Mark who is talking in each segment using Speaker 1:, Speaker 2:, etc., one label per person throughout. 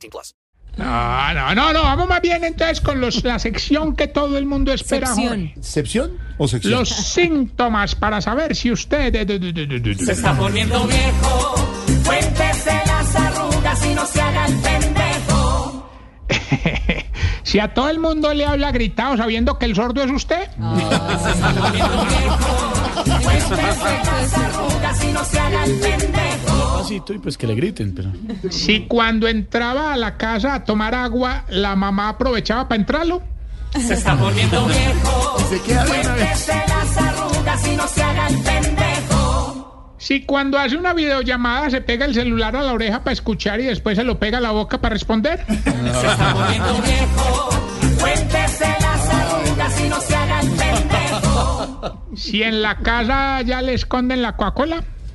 Speaker 1: 18 plus.
Speaker 2: No, no, no, no. Vamos más bien entonces con los, la sección que todo el mundo espera. Jorge.
Speaker 3: ¿Excepción o sección?
Speaker 2: Los síntomas para saber si usted...
Speaker 4: Se está poniendo viejo. Cuéntese las arrugas y no se haga el pendejo.
Speaker 2: Si a todo el mundo le habla gritado sabiendo que el sordo es usted.
Speaker 4: Se está poniendo viejo. Y
Speaker 3: pues que le griten, pero.
Speaker 2: Si cuando entraba a la casa a tomar agua, la mamá aprovechaba para entrarlo.
Speaker 4: Se está poniendo viejo.
Speaker 3: Se queda de una vez.
Speaker 4: Cuéntese las arrugas y no se haga el pendejo.
Speaker 2: Si cuando hace una videollamada se pega el celular a la oreja para escuchar y después se lo pega a la boca para responder.
Speaker 4: Se está poniendo viejo. Cuéntese las arrugas y no se haga el pendejo.
Speaker 2: Si en la casa ya le esconden la Coca-Cola.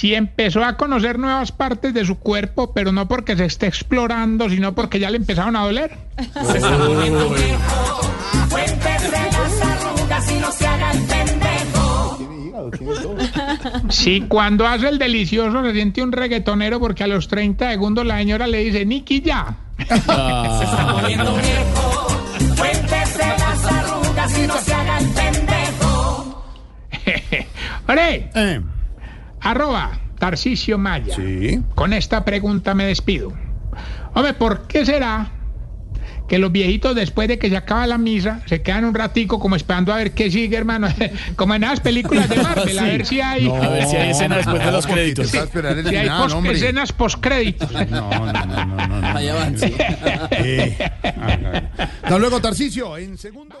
Speaker 2: Si empezó a conocer nuevas partes de su cuerpo, pero no porque se esté explorando, sino porque ya le empezaron a doler.
Speaker 4: Se está poniendo viejo. Cuéntese las arrugas y no se haga el pendejo.
Speaker 2: Si cuando hace el delicioso se siente un reggaetonero porque a los 30 segundos la señora le dice, Nicky, ya.
Speaker 4: Se está poniendo viejo. Cuéntese las arrugas y no se haga el pendejo.
Speaker 2: ¡Ore!
Speaker 3: Eh,
Speaker 2: Arroba Tarcisio Maya.
Speaker 3: sí.
Speaker 2: Con esta pregunta me despido. Hombre, ¿por qué será que los viejitos después de que se acaba la misa se quedan un ratico como esperando a ver qué sigue, hermano? como en esas películas de Marvel, a ver si hay,
Speaker 3: A ver si hay escena después de los créditos.
Speaker 2: si hay pos- escenas postcréditos.
Speaker 3: No, no, no, no, no. no. Eh, ah, no. Hasta luego, Tarcicio. En segundos.